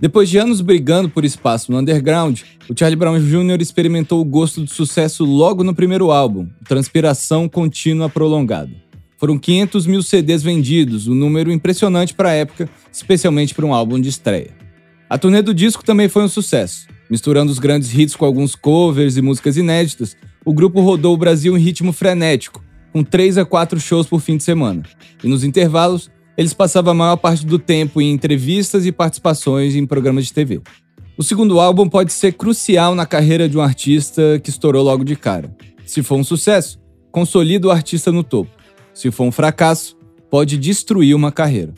Depois de anos brigando por espaço no underground, o Charlie Brown Jr. experimentou o gosto do sucesso logo no primeiro álbum, Transpiração Contínua Prolongada. Foram 500 mil CDs vendidos, um número impressionante para a época, especialmente para um álbum de estreia. A turnê do disco também foi um sucesso. Misturando os grandes hits com alguns covers e músicas inéditas, o grupo rodou o Brasil em ritmo frenético, com 3 a 4 shows por fim de semana. E nos intervalos, eles passavam a maior parte do tempo em entrevistas e participações em programas de TV. O segundo álbum pode ser crucial na carreira de um artista que estourou logo de cara. Se for um sucesso, consolida o artista no topo. Se for um fracasso, pode destruir uma carreira.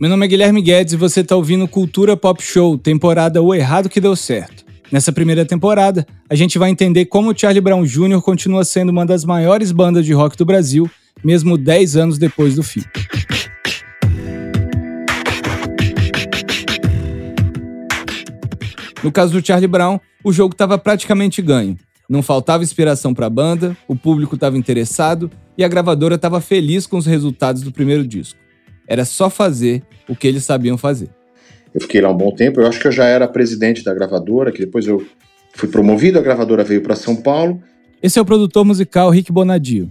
Meu nome é Guilherme Guedes e você está ouvindo Cultura Pop Show, temporada O Errado que Deu Certo. Nessa primeira temporada, a gente vai entender como o Charlie Brown Jr. continua sendo uma das maiores bandas de rock do Brasil, mesmo 10 anos depois do fim. No caso do Charlie Brown, o jogo estava praticamente ganho. Não faltava inspiração para a banda, o público estava interessado e a gravadora estava feliz com os resultados do primeiro disco. Era só fazer o que eles sabiam fazer. Eu fiquei lá um bom tempo, eu acho que eu já era presidente da gravadora, que depois eu fui promovido, a gravadora veio para São Paulo. Esse é o produtor musical Rick Bonadio.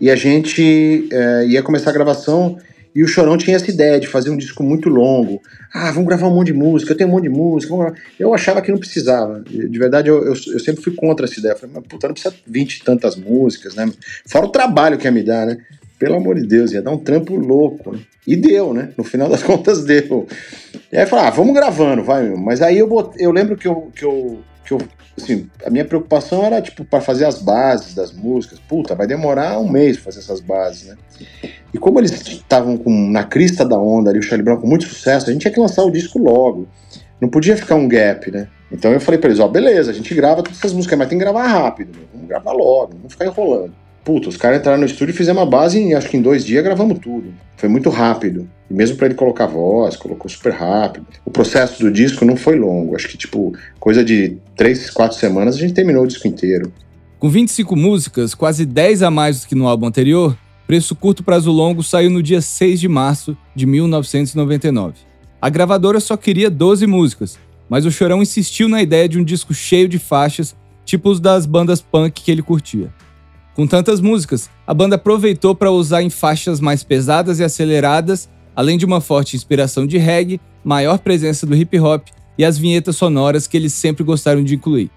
E a gente é, ia começar a gravação e o Chorão tinha essa ideia de fazer um disco muito longo. Ah, vamos gravar um monte de música, eu tenho um monte de música. Eu achava que não precisava. De verdade, eu, eu, eu, sempre fui contra essa ideia. Eu falei, mas puta, não precisa 20 e tantas músicas, né? Fora o trabalho que ia me dar, né? Pelo amor de Deus, ia dar um trampo louco. Né? E deu, né? No final das contas, deu. E aí eu falei, ah, vamos gravando, vai, meu. Mas aí eu, eu lembro que eu, que eu, que eu assim, a minha preocupação era, tipo, para fazer as bases das músicas. Puta, vai demorar um mês pra fazer essas bases, né? E como eles estavam na crista da onda ali, o Charlie Brown com muito sucesso, a gente tinha que lançar o disco logo. Não podia ficar um gap, né? Então eu falei pra eles, ó, beleza, a gente grava todas essas músicas, mas tem que gravar rápido, meu. vamos gravar logo, não ficar enrolando. Puta, os caras entraram no estúdio e fizeram uma base em, acho que em dois dias gravamos tudo. Foi muito rápido. E mesmo para ele colocar voz, colocou super rápido. O processo do disco não foi longo. Acho que, tipo, coisa de três, quatro semanas a gente terminou o disco inteiro. Com 25 músicas, quase 10 a mais do que no álbum anterior, Preço Curto Prazo Longo saiu no dia 6 de março de 1999. A gravadora só queria 12 músicas, mas o Chorão insistiu na ideia de um disco cheio de faixas, tipo os das bandas punk que ele curtia. Com tantas músicas, a banda aproveitou para usar em faixas mais pesadas e aceleradas, além de uma forte inspiração de reggae, maior presença do hip hop e as vinhetas sonoras que eles sempre gostaram de incluir.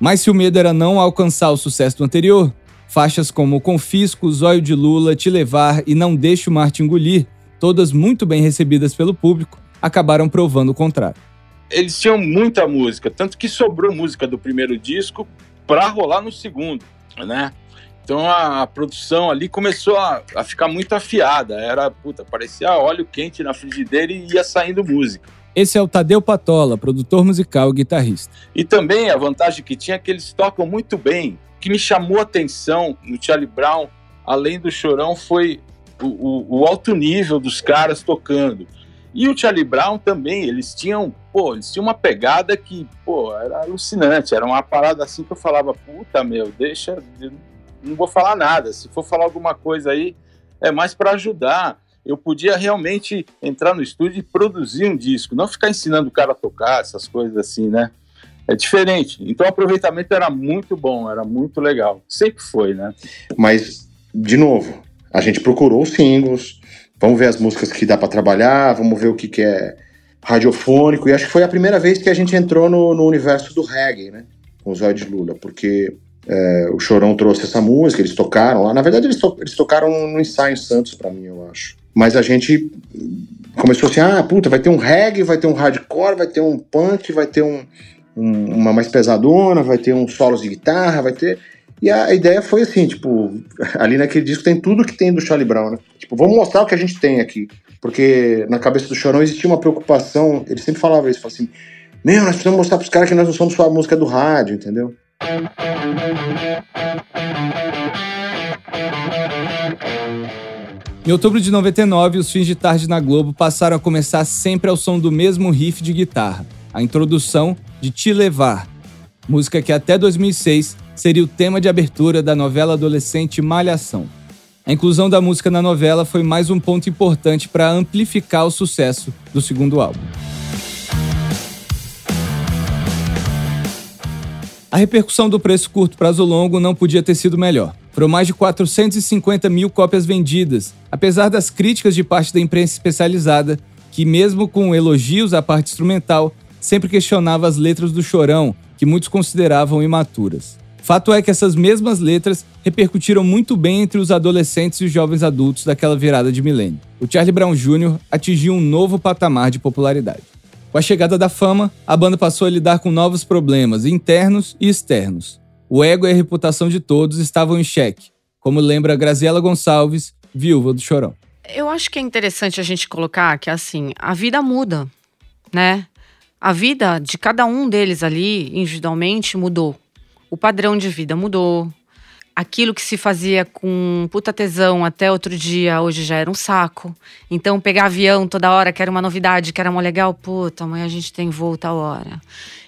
Mas se o medo era não alcançar o sucesso do anterior, faixas como Confisco, Zóio de Lula, Te Levar e Não Deixe o Mar Te Engolir, todas muito bem recebidas pelo público, acabaram provando o contrário. Eles tinham muita música, tanto que sobrou música do primeiro disco para rolar no segundo, né? Então a, a produção ali começou a, a, ficar muito afiada. Era, puta, parecia óleo quente na frigideira e ia saindo música. Esse é o Tadeu Patola, produtor musical e guitarrista. E também a vantagem que tinha é que eles tocam muito bem. Que me chamou a atenção no Charlie Brown, além do chorão, foi o, o, o alto nível dos caras tocando. E o Charlie Brown também, eles tinham, pô, eles tinham uma pegada que, pô, era alucinante, era uma parada assim que eu falava, puta, meu, deixa, não vou falar nada. Se for falar alguma coisa aí, é mais para ajudar. Eu podia realmente entrar no estúdio e produzir um disco, não ficar ensinando o cara a tocar, essas coisas assim, né? É diferente. Então o aproveitamento era muito bom, era muito legal. Sempre foi, né? Mas, de novo, a gente procurou os singles, vamos ver as músicas que dá para trabalhar, vamos ver o que, que é radiofônico. E acho que foi a primeira vez que a gente entrou no, no universo do reggae, né? Com os Zóio Lula, porque é, o Chorão trouxe essa música, eles tocaram lá. Na verdade, eles, to eles tocaram no ensaio Santos para mim, eu acho. Mas a gente começou assim: ah, puta, vai ter um reggae, vai ter um hardcore, vai ter um punk, vai ter um, um, uma mais pesadona, vai ter um solos de guitarra, vai ter. E a ideia foi assim, tipo, ali naquele disco tem tudo que tem do Charlie Brown, né? Tipo, vamos mostrar o que a gente tem aqui. Porque na cabeça do Chorão existia uma preocupação, ele sempre falava isso, falava assim, meu, nós precisamos mostrar pros caras que nós não somos só a música do rádio, entendeu? Em outubro de 99, os fins de tarde na Globo passaram a começar sempre ao som do mesmo riff de guitarra, a introdução de Te Levar, música que até 2006 seria o tema de abertura da novela adolescente Malhação. A inclusão da música na novela foi mais um ponto importante para amplificar o sucesso do segundo álbum. A repercussão do preço curto prazo longo não podia ter sido melhor. Foram mais de 450 mil cópias vendidas, apesar das críticas de parte da imprensa especializada, que, mesmo com elogios à parte instrumental, sempre questionava as letras do Chorão, que muitos consideravam imaturas. Fato é que essas mesmas letras repercutiram muito bem entre os adolescentes e os jovens adultos daquela virada de milênio. O Charlie Brown Jr. atingiu um novo patamar de popularidade. Com a chegada da fama, a banda passou a lidar com novos problemas internos e externos. O ego e a reputação de todos estavam em xeque, como lembra Graziela Gonçalves, viúva do Chorão. Eu acho que é interessante a gente colocar que assim, a vida muda, né? A vida de cada um deles ali, individualmente, mudou. O padrão de vida mudou, aquilo que se fazia com puta tesão até outro dia, hoje já era um saco. Então, pegar avião toda hora, que era uma novidade, que era uma legal, puta, amanhã a gente tem voo tal hora.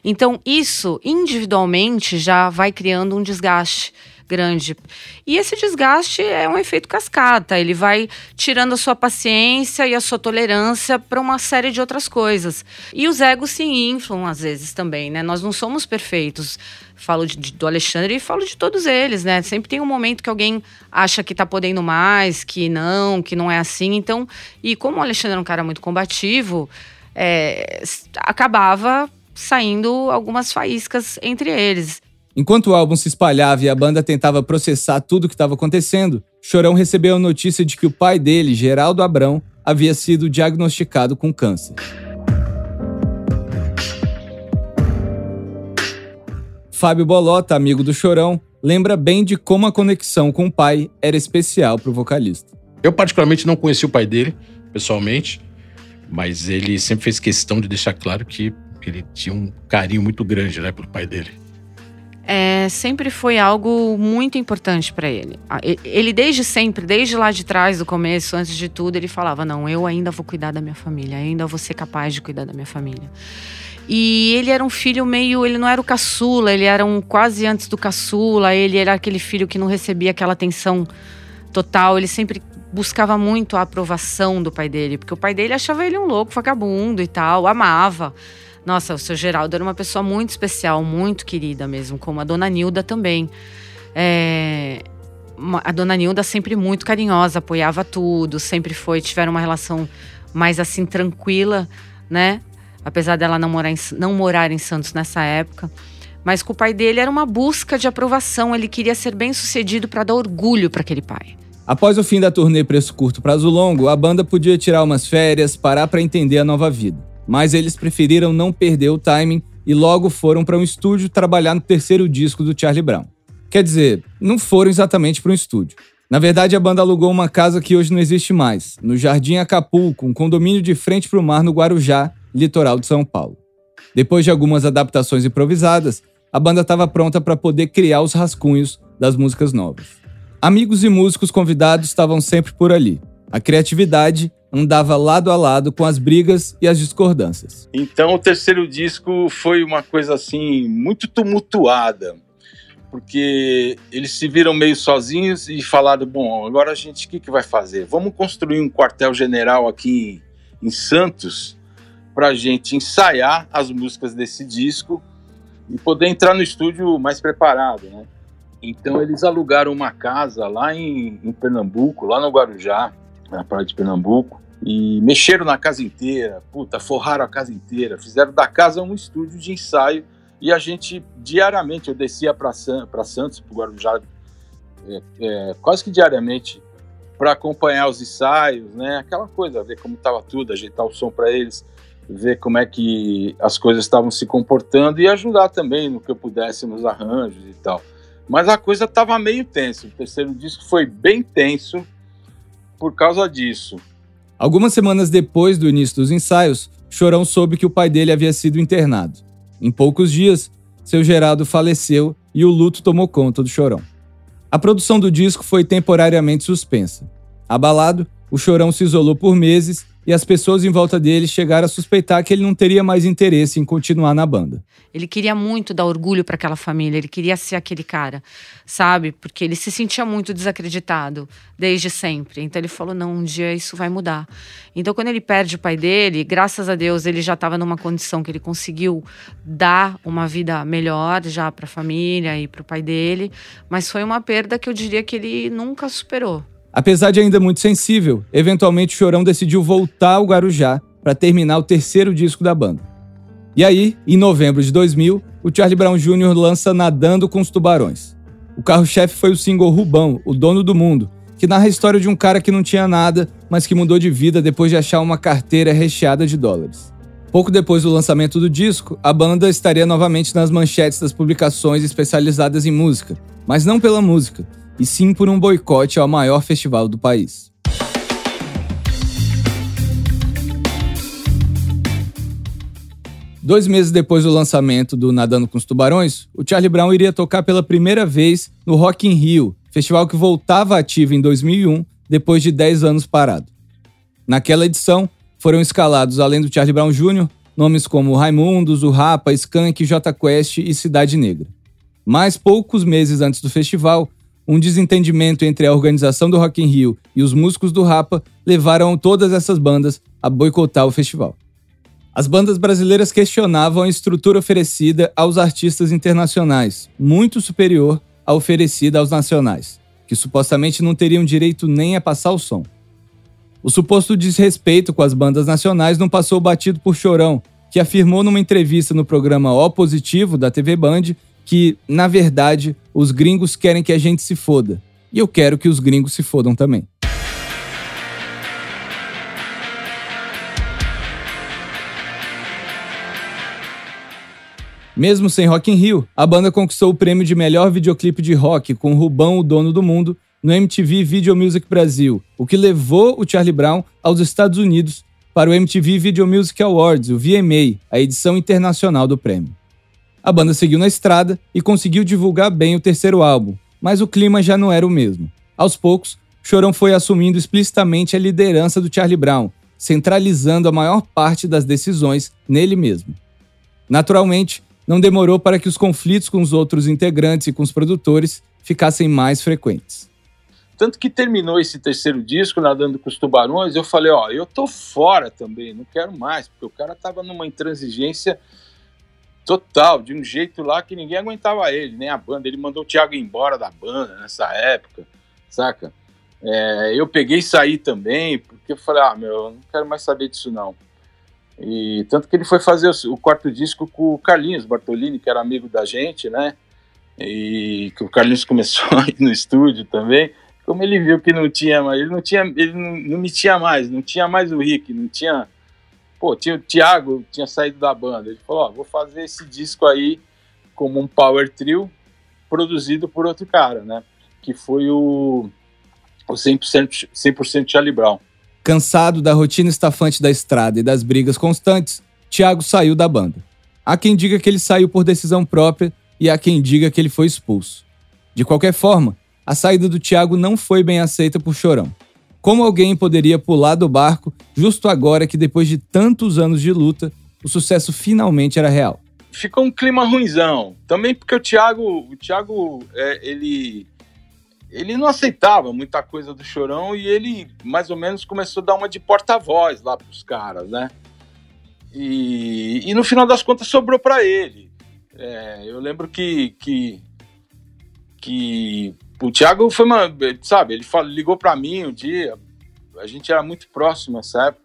Então, isso individualmente já vai criando um desgaste grande. E esse desgaste é um efeito cascata, ele vai tirando a sua paciência e a sua tolerância para uma série de outras coisas. E os egos se inflam às vezes também, né? Nós não somos perfeitos. Falo de, do Alexandre e falo de todos eles, né? Sempre tem um momento que alguém acha que tá podendo mais, que não, que não é assim. Então, e como o Alexandre é um cara muito combativo, é, acabava saindo algumas faíscas entre eles. Enquanto o álbum se espalhava e a banda tentava processar tudo o que estava acontecendo, Chorão recebeu a notícia de que o pai dele, Geraldo Abrão, havia sido diagnosticado com câncer. Fábio Bolota, amigo do Chorão, lembra bem de como a conexão com o pai era especial para o vocalista. Eu, particularmente, não conheci o pai dele, pessoalmente, mas ele sempre fez questão de deixar claro que ele tinha um carinho muito grande né, pelo pai dele é, sempre foi algo muito importante para ele. Ele desde sempre, desde lá de trás, do começo, antes de tudo, ele falava: não, eu ainda vou cuidar da minha família, ainda vou ser capaz de cuidar da minha família. E ele era um filho meio, ele não era o caçula, ele era um quase antes do caçula, ele era aquele filho que não recebia aquela atenção total, ele sempre buscava muito a aprovação do pai dele, porque o pai dele achava ele um louco, vagabundo e tal, amava. Nossa, o seu Geraldo era uma pessoa muito especial, muito querida mesmo, como a dona Nilda também. É, a dona Nilda sempre muito carinhosa, apoiava tudo, sempre foi, tiveram uma relação mais assim tranquila, né? Apesar dela não morar em, não morar em Santos nessa época. Mas com o pai dele era uma busca de aprovação, ele queria ser bem sucedido para dar orgulho para aquele pai. Após o fim da turnê Preço Curto Prazo Longo, a banda podia tirar umas férias, parar para entender a nova vida mas eles preferiram não perder o timing e logo foram para um estúdio trabalhar no terceiro disco do Charlie Brown. Quer dizer, não foram exatamente para um estúdio. Na verdade, a banda alugou uma casa que hoje não existe mais, no Jardim Acapulco, um condomínio de frente para o mar no Guarujá, litoral de São Paulo. Depois de algumas adaptações improvisadas, a banda estava pronta para poder criar os rascunhos das músicas novas. Amigos e músicos convidados estavam sempre por ali. A criatividade andava lado a lado com as brigas e as discordâncias. Então o terceiro disco foi uma coisa assim muito tumultuada, porque eles se viram meio sozinhos e falaram: bom, agora a gente o que, que vai fazer? Vamos construir um quartel-general aqui em Santos para a gente ensaiar as músicas desse disco e poder entrar no estúdio mais preparado, né? Então eles alugaram uma casa lá em, em Pernambuco, lá no Guarujá, na praia de Pernambuco, e mexeram na casa inteira, puta, forraram a casa inteira, fizeram da casa um estúdio de ensaio e a gente diariamente, eu descia para Santos, para Guarujá, é, é, quase que diariamente, para acompanhar os ensaios, né? Aquela coisa, ver como estava tudo, ajeitar o som para eles, ver como é que as coisas estavam se comportando e ajudar também no que eu pudesse nos arranjos e tal. Mas a coisa estava meio tensa. O terceiro disco foi bem tenso por causa disso. Algumas semanas depois do início dos ensaios, Chorão soube que o pai dele havia sido internado. Em poucos dias, seu Geraldo faleceu e o luto tomou conta do Chorão. A produção do disco foi temporariamente suspensa. Abalado, o Chorão se isolou por meses e as pessoas em volta dele chegaram a suspeitar que ele não teria mais interesse em continuar na banda. Ele queria muito dar orgulho para aquela família, ele queria ser aquele cara, sabe? Porque ele se sentia muito desacreditado desde sempre. Então ele falou: não, um dia isso vai mudar. Então quando ele perde o pai dele, graças a Deus ele já estava numa condição que ele conseguiu dar uma vida melhor já para a família e para o pai dele, mas foi uma perda que eu diria que ele nunca superou. Apesar de ainda muito sensível, eventualmente Chorão decidiu voltar ao Guarujá para terminar o terceiro disco da banda. E aí, em novembro de 2000, o Charlie Brown Jr. lança Nadando com os Tubarões. O carro-chefe foi o single Rubão, o dono do mundo, que narra a história de um cara que não tinha nada, mas que mudou de vida depois de achar uma carteira recheada de dólares. Pouco depois do lançamento do disco, a banda estaria novamente nas manchetes das publicações especializadas em música, mas não pela música, e sim por um boicote ao maior festival do país. Dois meses depois do lançamento do Nadando com os Tubarões, o Charlie Brown iria tocar pela primeira vez no Rock in Rio, festival que voltava ativo em 2001, depois de 10 anos parado. Naquela edição, foram escalados, além do Charlie Brown Jr., nomes como Raimundos, o Rapa, Skank, J Quest e Cidade Negra. Mas poucos meses antes do festival, um desentendimento entre a organização do Rock in Rio e os músicos do Rapa levaram todas essas bandas a boicotar o festival. As bandas brasileiras questionavam a estrutura oferecida aos artistas internacionais, muito superior à oferecida aos nacionais, que supostamente não teriam direito nem a passar o som. O suposto desrespeito com as bandas nacionais não passou batido por Chorão, que afirmou numa entrevista no programa O Positivo da TV Band que, na verdade, os gringos querem que a gente se foda. E eu quero que os gringos se fodam também. Mesmo sem Rock in Rio, a banda conquistou o prêmio de melhor videoclipe de rock com Rubão, o dono do mundo, no MTV Video Music Brasil, o que levou o Charlie Brown aos Estados Unidos para o MTV Video Music Awards, o VMA, a edição internacional do prêmio. A banda seguiu na estrada e conseguiu divulgar bem o terceiro álbum, mas o clima já não era o mesmo. Aos poucos, Chorão foi assumindo explicitamente a liderança do Charlie Brown, centralizando a maior parte das decisões nele mesmo. Naturalmente, não demorou para que os conflitos com os outros integrantes e com os produtores ficassem mais frequentes. Tanto que terminou esse terceiro disco, Nadando com os Tubarões, eu falei, ó, eu tô fora também, não quero mais, porque o cara tava numa intransigência total, de um jeito lá que ninguém aguentava ele, nem a banda. Ele mandou o Thiago embora da banda nessa época, saca? É, eu peguei e saí também, porque eu falei, ah, meu, eu não quero mais saber disso não. E tanto que ele foi fazer o, o quarto disco com o Carlinhos Bartolini, que era amigo da gente, né? E que o Carlinhos começou a ir no estúdio também. Como ele viu que não tinha mais, ele não tinha, ele não, não me tinha mais, não tinha mais o Rick, não tinha pô, tinha o Thiago, tinha saído da banda. Ele falou: Ó, vou fazer esse disco aí como um power trio produzido por outro cara, né? Que foi o, o 100%, 100 Charlie Brown. Cansado da rotina estafante da estrada e das brigas constantes, Thiago saiu da banda. Há quem diga que ele saiu por decisão própria e há quem diga que ele foi expulso. De qualquer forma, a saída do Thiago não foi bem aceita por Chorão. Como alguém poderia pular do barco justo agora que, depois de tantos anos de luta, o sucesso finalmente era real? Ficou um clima ruimzão. Também porque o Thiago, o Thiago é, ele, ele não aceitava muita coisa do Chorão e ele mais ou menos começou a dar uma de porta-voz lá pros caras, né? E, e no final das contas sobrou para ele. É, eu lembro que, que, que o Thiago foi uma, sabe, ele falou, ligou para mim um dia, a gente era muito próximo nessa época,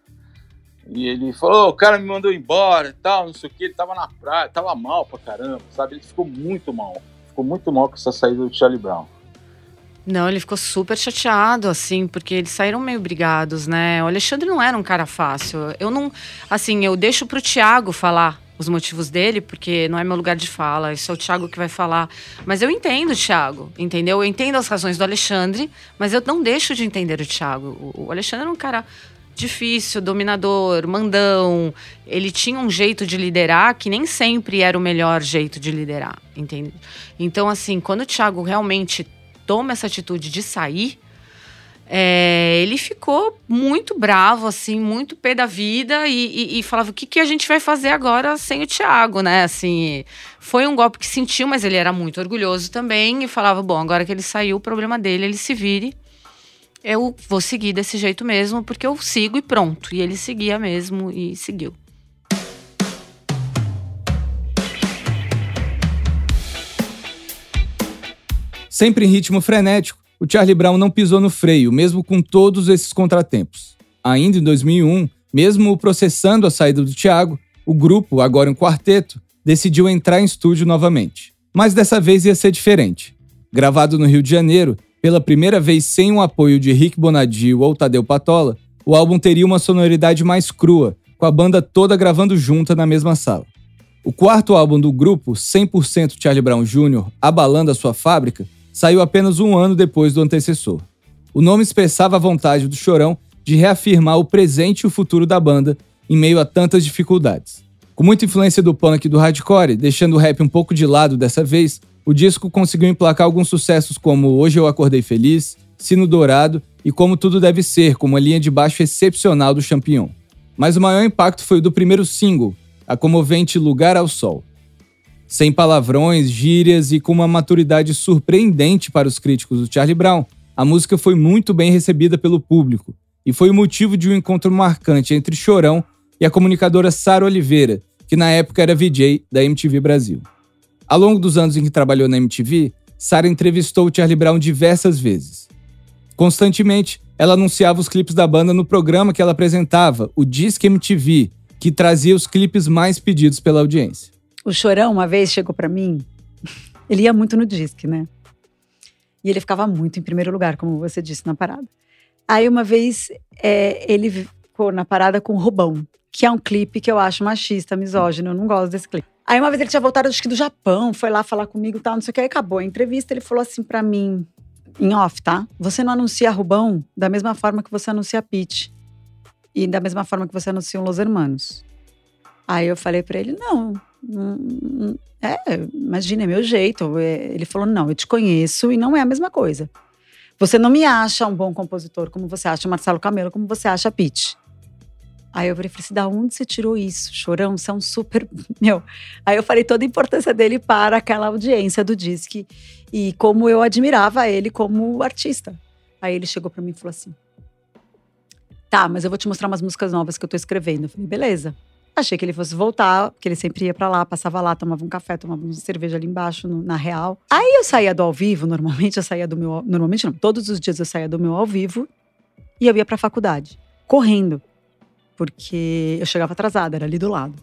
e ele falou, o cara me mandou embora e tal, não sei o que, ele tava na praia, tava mal pra caramba, sabe, ele ficou muito mal, ficou muito mal com essa saída do Charlie Brown. Não, ele ficou super chateado, assim, porque eles saíram meio brigados, né? O Alexandre não era um cara fácil. Eu não. Assim, eu deixo pro Thiago falar os motivos dele, porque não é meu lugar de fala, isso é o Thiago que vai falar. Mas eu entendo o Thiago, entendeu? Eu entendo as razões do Alexandre, mas eu não deixo de entender o Thiago. O Alexandre era um cara difícil, dominador, mandão. Ele tinha um jeito de liderar que nem sempre era o melhor jeito de liderar, entende? Então, assim, quando o Thiago realmente toma essa atitude de sair, é, ele ficou muito bravo, assim, muito pé da vida e, e, e, falava: o que, que a gente vai fazer agora sem o Thiago, né? Assim, foi um golpe que sentiu, mas ele era muito orgulhoso também e falava: bom, agora que ele saiu, o problema dele, ele se vire. Eu vou seguir desse jeito mesmo, porque eu sigo e pronto. E ele seguia mesmo e seguiu. Sempre em ritmo frenético, o Charlie Brown não pisou no freio, mesmo com todos esses contratempos. Ainda em 2001, mesmo processando a saída do Thiago, o grupo, agora um quarteto, decidiu entrar em estúdio novamente. Mas dessa vez ia ser diferente. Gravado no Rio de Janeiro, pela primeira vez sem o apoio de Rick Bonadio ou Tadeu Patola, o álbum teria uma sonoridade mais crua, com a banda toda gravando junta na mesma sala. O quarto álbum do grupo, 100% Charlie Brown Jr., Abalando a Sua Fábrica, saiu apenas um ano depois do antecessor. O nome expressava a vontade do Chorão de reafirmar o presente e o futuro da banda em meio a tantas dificuldades. Com muita influência do punk e do hardcore, deixando o rap um pouco de lado dessa vez, o disco conseguiu emplacar alguns sucessos como Hoje Eu Acordei Feliz, Sino Dourado e Como Tudo Deve Ser, como a linha de baixo excepcional do Champion. Mas o maior impacto foi o do primeiro single, a comovente Lugar ao Sol. Sem palavrões, gírias e com uma maturidade surpreendente para os críticos do Charlie Brown, a música foi muito bem recebida pelo público e foi o motivo de um encontro marcante entre Chorão e a comunicadora Sara Oliveira, que na época era VJ da MTV Brasil. Ao longo dos anos em que trabalhou na MTV, Sara entrevistou o Charlie Brown diversas vezes. Constantemente, ela anunciava os clipes da banda no programa que ela apresentava, o Disque MTV, que trazia os clipes mais pedidos pela audiência. O Chorão, uma vez, chegou para mim. Ele ia muito no disque, né? E ele ficava muito em primeiro lugar, como você disse, na parada. Aí, uma vez, é, ele ficou na parada com Rubão, que é um clipe que eu acho machista, misógino. Eu não gosto desse clipe. Aí, uma vez, ele tinha voltado, acho que do Japão, foi lá falar comigo e tal, não sei o que. Aí, acabou a entrevista. Ele falou assim para mim, em off, tá? Você não anuncia Rubão da mesma forma que você anuncia Pitch. E da mesma forma que você anuncia um Los Hermanos. Aí eu falei para ele: não, é, imagina, é meu jeito. É, ele falou: não, eu te conheço e não é a mesma coisa. Você não me acha um bom compositor como você acha Marcelo Camelo, como você acha Pete. Aí eu falei assim, da onde você tirou isso? Chorão, você é um super. Meu. Aí eu falei toda a importância dele para aquela audiência do Disque e como eu admirava ele como artista. Aí ele chegou para mim e falou assim: Tá, mas eu vou te mostrar umas músicas novas que eu tô escrevendo. Eu falei, beleza. Achei que ele fosse voltar, porque ele sempre ia para lá, passava lá, tomava um café, tomava uma cerveja ali embaixo, no, na real. Aí eu saía do ao vivo, normalmente eu saía do meu. Normalmente não, todos os dias eu saía do meu ao vivo e eu ia pra faculdade, correndo. Porque eu chegava atrasada, era ali do lado.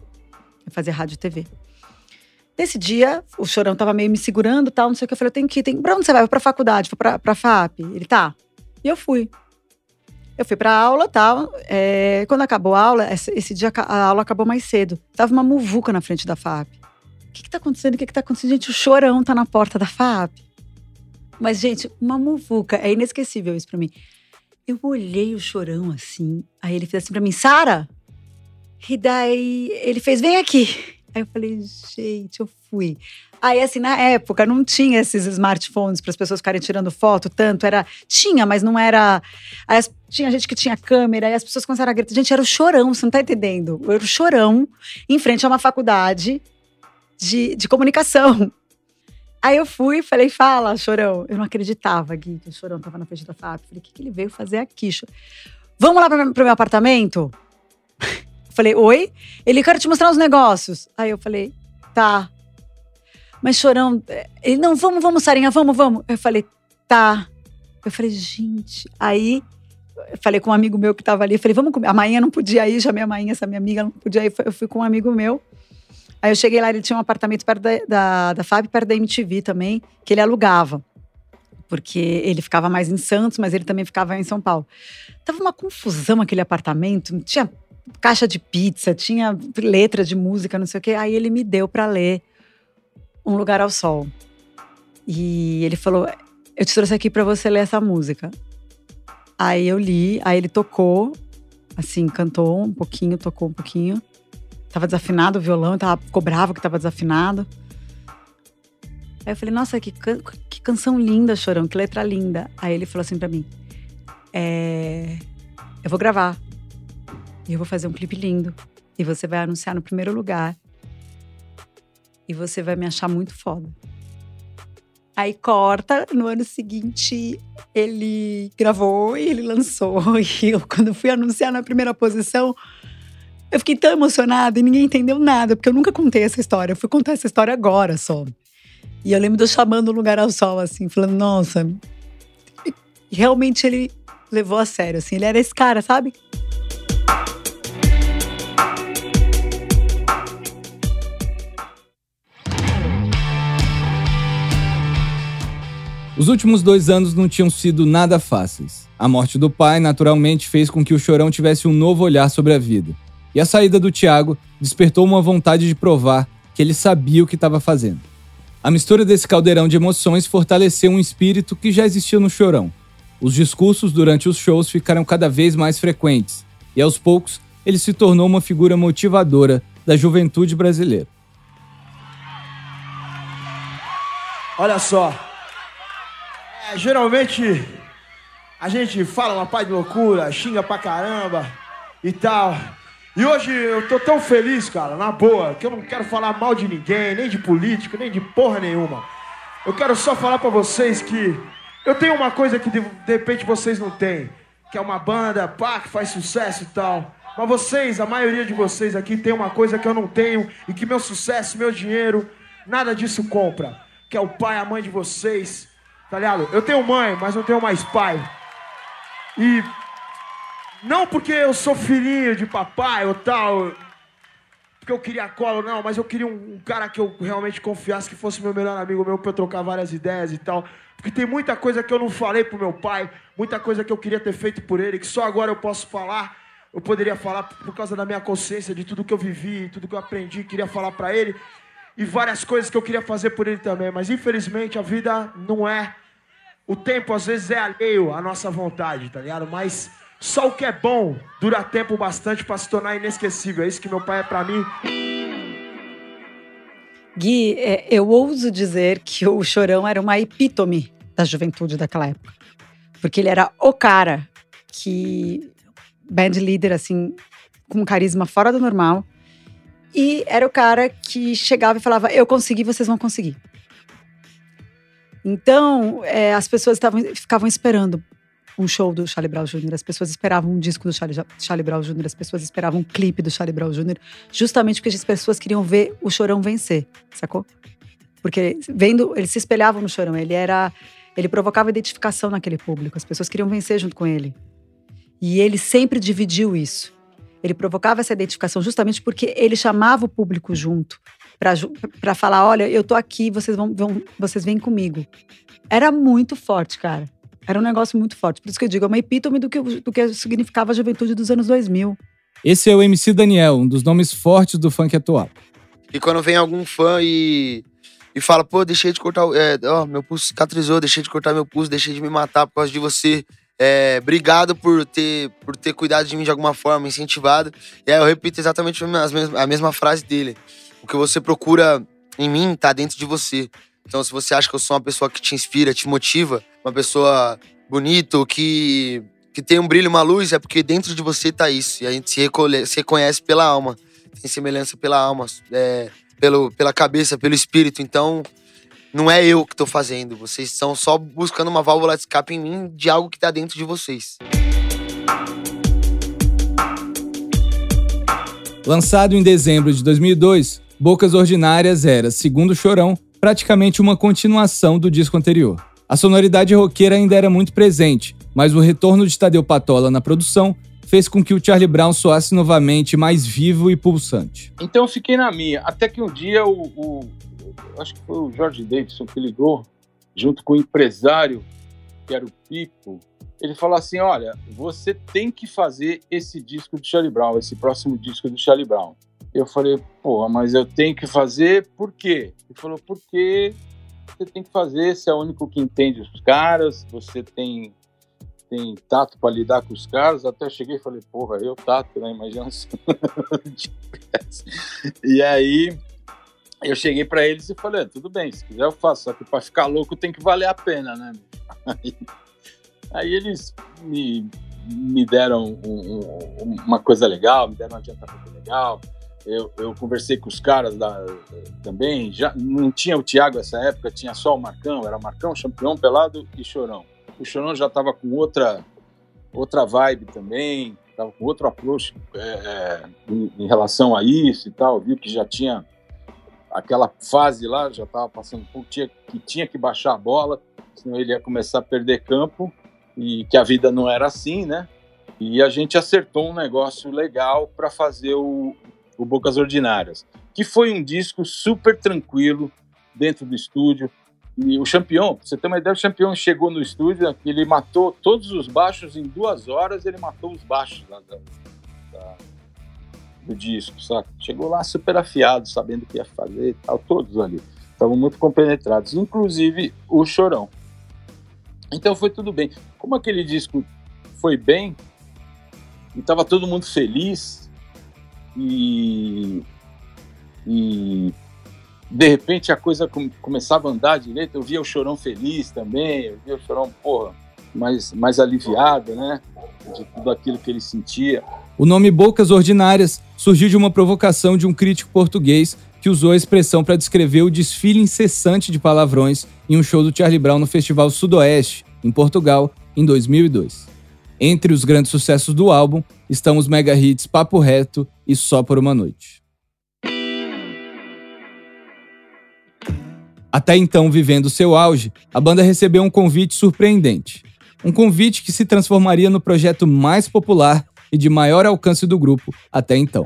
Eu fazia rádio e TV. Nesse dia, o chorão tava meio me segurando tal, não sei o que. Eu falei, eu tenho que ir. Tem... Pra onde você vai? Vou pra faculdade, vou pra, pra FAP. Ele tá. E eu fui. Eu fui pra aula tal. É, quando acabou a aula, esse, dia a aula acabou mais cedo. Tava uma muvuca na frente da FAP. O que, que tá acontecendo? O que, que tá acontecendo? Gente, o chorão tá na porta da FAP. Mas, gente, uma muvuca. É inesquecível isso pra mim. Eu olhei o chorão assim. Aí ele fez assim pra mim, Sara! E daí ele fez, vem aqui. Aí eu falei, gente, eu fui. Aí, assim, na época não tinha esses smartphones para as pessoas ficarem tirando foto tanto. Era. Tinha, mas não era. Aí, tinha gente que tinha câmera, e as pessoas começaram a gritar. Gente, era o chorão, você não tá entendendo? Era o chorão em frente a uma faculdade de, de comunicação. Aí eu fui e falei, fala, chorão. Eu não acreditava, Gui, que o chorão tava na frente da FAP. Falei, o que, que ele veio fazer aqui? Vamos lá para o meu apartamento? Falei, oi? Ele, quero te mostrar os negócios. Aí eu falei, tá. Mas chorão, eh, ele, não, vamos, vamos, Sarinha, vamos, vamos. Eu falei, tá. Eu falei, gente. Aí eu falei com um amigo meu que tava ali, falei, vamos comer. A Mainha não podia ir, já minha Mainha, essa minha amiga, não podia ir. Eu fui com um amigo meu. Aí eu cheguei lá, ele tinha um apartamento perto da, da, da Fábio, perto da MTV também, que ele alugava. Porque ele ficava mais em Santos, mas ele também ficava em São Paulo. Tava uma confusão aquele apartamento, tinha caixa de pizza, tinha letra de música, não sei o quê. Aí ele me deu para ler Um Lugar ao Sol. E ele falou: Eu te trouxe aqui para você ler essa música. Aí eu li, aí ele tocou, assim, cantou um pouquinho, tocou um pouquinho. Tava desafinado o violão, tava, ficou bravo que tava desafinado. Aí eu falei, nossa, que, can que canção linda, Chorão, que letra linda. Aí ele falou assim para mim: é, eu vou gravar. E eu vou fazer um clipe lindo. E você vai anunciar no primeiro lugar. E você vai me achar muito foda. Aí corta, no ano seguinte ele gravou e ele lançou. E eu, quando fui anunciar na primeira posição, eu fiquei tão emocionada e ninguém entendeu nada, porque eu nunca contei essa história. Eu fui contar essa história agora só. E eu lembro de eu chamando o lugar ao sol, assim, falando, nossa. E realmente ele levou a sério, assim, ele era esse cara, sabe? Os últimos dois anos não tinham sido nada fáceis. A morte do pai, naturalmente, fez com que o Chorão tivesse um novo olhar sobre a vida. E a saída do Tiago despertou uma vontade de provar que ele sabia o que estava fazendo. A mistura desse caldeirão de emoções fortaleceu um espírito que já existia no Chorão. Os discursos durante os shows ficaram cada vez mais frequentes, e aos poucos ele se tornou uma figura motivadora da juventude brasileira. Olha só, é, geralmente a gente fala uma paz de loucura, xinga pra caramba e tal. E hoje eu tô tão feliz, cara, na boa, que eu não quero falar mal de ninguém, nem de político, nem de porra nenhuma. Eu quero só falar pra vocês que eu tenho uma coisa que de, de repente vocês não têm, que é uma banda, pá, que faz sucesso e tal. Mas vocês, a maioria de vocês aqui tem uma coisa que eu não tenho e que meu sucesso, meu dinheiro, nada disso compra. Que é o pai, a mãe de vocês Tá ligado? Eu tenho mãe, mas não tenho mais pai. E não porque eu sou filhinho de papai ou tal, porque eu queria colo, não, mas eu queria um, um, cara que eu realmente confiasse que fosse meu melhor amigo meu pra eu trocar várias ideias e tal. Porque tem muita coisa que eu não falei pro meu pai, muita coisa que eu queria ter feito por ele, que só agora eu posso falar. Eu poderia falar por causa da minha consciência, de tudo que eu vivi, tudo que eu aprendi, queria falar para ele e várias coisas que eu queria fazer por ele também, mas infelizmente a vida não é. O tempo às vezes é alheio à nossa vontade, tá ligado? Mas só o que é bom dura tempo bastante para se tornar inesquecível. É isso que meu pai é para mim. Gui, é, eu ouso dizer que o Chorão era uma epítome da juventude daquela época. Porque ele era o cara que. band leader, assim, com um carisma fora do normal e era o cara que chegava e falava: Eu consegui, vocês vão conseguir. Então, é, as pessoas tavam, ficavam esperando um show do Charlie Brown Jr., as pessoas esperavam um disco do Charlie, Charlie Brown Jr., as pessoas esperavam um clipe do Charlie Brown Jr., justamente porque as pessoas queriam ver o Chorão vencer, sacou? Porque vendo, eles se espelhavam no Chorão, ele era. Ele provocava identificação naquele público, as pessoas queriam vencer junto com ele. E ele sempre dividiu isso. Ele provocava essa identificação justamente porque ele chamava o público junto para falar: olha, eu tô aqui, vocês vão, vão, vocês vêm comigo. Era muito forte, cara. Era um negócio muito forte. Por isso que eu digo, é uma epítome do que, do que significava a juventude dos anos 2000. Esse é o MC Daniel, um dos nomes fortes do funk atual. E quando vem algum fã e, e fala, pô, deixei de cortar, é, ó, meu pulso cicatrizou, deixei de cortar meu pulso, deixei de me matar por causa de você. É, obrigado por ter, por ter cuidado de mim de alguma forma, incentivado. E aí eu repito exatamente a mesma, a mesma frase dele. O que você procura em mim tá dentro de você. Então, se você acha que eu sou uma pessoa que te inspira, te motiva, uma pessoa bonita, que, que tem um brilho, uma luz, é porque dentro de você tá isso. E a gente se, recolhe, se reconhece pela alma. Tem semelhança pela alma, é, pelo, pela cabeça, pelo espírito. Então, não é eu que estou fazendo. Vocês estão só buscando uma válvula de escape em mim de algo que está dentro de vocês. Lançado em dezembro de 2002, Bocas Ordinárias era, segundo Chorão, praticamente uma continuação do disco anterior. A sonoridade roqueira ainda era muito presente, mas o retorno de Tadeu Patola na produção fez com que o Charlie Brown soasse novamente mais vivo e pulsante. Então eu fiquei na minha, até que um dia o, o, acho que foi o Jorge Davidson que ligou, junto com o empresário, que era o Pipo, ele falou assim: Olha, você tem que fazer esse disco do Charlie Brown, esse próximo disco do Charlie Brown. Eu falei: Porra, mas eu tenho que fazer por quê? Ele falou: Porque você tem que fazer, você é o único que entende os caras, você tem, tem tato para lidar com os caras. Até cheguei e falei: Porra, eu tato, né? Imagina. e aí eu cheguei para eles e falei, ah, tudo bem, se quiser eu faço, só que para ficar louco tem que valer a pena, né? Aí, Aí eles me, me deram um, um, uma coisa legal, me deram um adiantamento legal. Eu, eu conversei com os caras da, também. Já não tinha o Thiago nessa época, tinha só o Marcão. Era Marcão, Campeão, Pelado e Chorão. O Chorão já estava com outra outra vibe também, estava com outro approach é, é, em, em, relação a isso e tal. Viu que já tinha aquela fase lá, já estava passando pouco, tinha, que tinha que baixar a bola, senão ele ia começar a perder campo e que a vida não era assim, né? E a gente acertou um negócio legal para fazer o, o Bocas Ordinárias, que foi um disco super tranquilo dentro do estúdio. E o Champion, você ter uma ideia, o Champion chegou no estúdio, ele matou todos os baixos em duas horas, ele matou os baixos da, da, do disco, sabe? Chegou lá super afiado, sabendo o que ia fazer e tal, todos ali. Estavam muito compenetrados, inclusive o Chorão. Então foi tudo bem. Como aquele disco foi bem, e estava todo mundo feliz, e, e de repente a coisa com, começava a andar direito, eu via o Chorão feliz também, eu via o Chorão, porra, mais, mais aliviado, né, de tudo aquilo que ele sentia. O nome Bocas Ordinárias surgiu de uma provocação de um crítico português que usou a expressão para descrever o desfile incessante de palavrões em um show do Charlie Brown no Festival Sudoeste, em Portugal, em 2002. Entre os grandes sucessos do álbum estão os mega hits Papo Reto e Só por uma Noite. Até então, vivendo seu auge, a banda recebeu um convite surpreendente. Um convite que se transformaria no projeto mais popular e de maior alcance do grupo até então.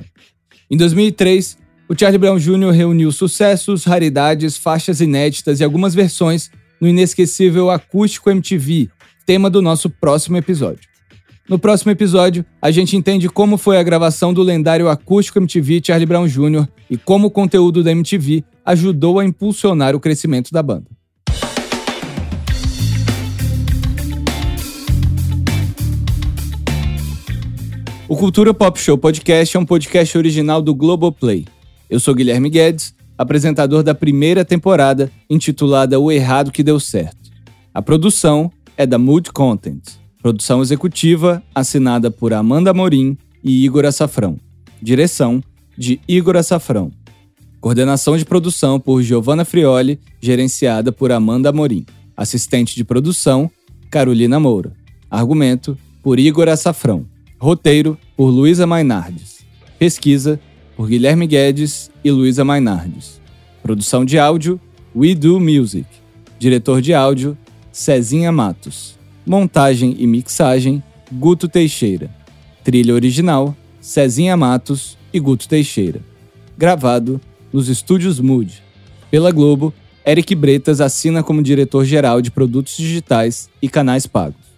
Em 2003, o Charlie Brown Jr. reuniu sucessos, raridades, faixas inéditas e algumas versões no inesquecível Acústico MTV, tema do nosso próximo episódio. No próximo episódio, a gente entende como foi a gravação do lendário acústico MTV Charlie Brown Jr. e como o conteúdo da MTV ajudou a impulsionar o crescimento da banda. O Cultura Pop Show Podcast é um podcast original do Globoplay. Eu sou Guilherme Guedes, apresentador da primeira temporada, intitulada O Errado que Deu Certo. A produção é da Mood Content. Produção executiva assinada por Amanda Morim e Igor Açafrão. Direção de Igor Açafrão. Coordenação de produção por Giovanna Frioli, gerenciada por Amanda Morim. Assistente de produção, Carolina Moura. Argumento, por Igor Açafrão. Roteiro, por Luísa Mainardes. Pesquisa, por Guilherme Guedes e Luísa Mainardes. Produção de áudio, We Do Music. Diretor de áudio, Cezinha Matos. Montagem e mixagem, Guto Teixeira. Trilha original, Cezinha Matos e Guto Teixeira. Gravado nos estúdios Mood. Pela Globo, Eric Bretas assina como diretor-geral de produtos digitais e canais pagos.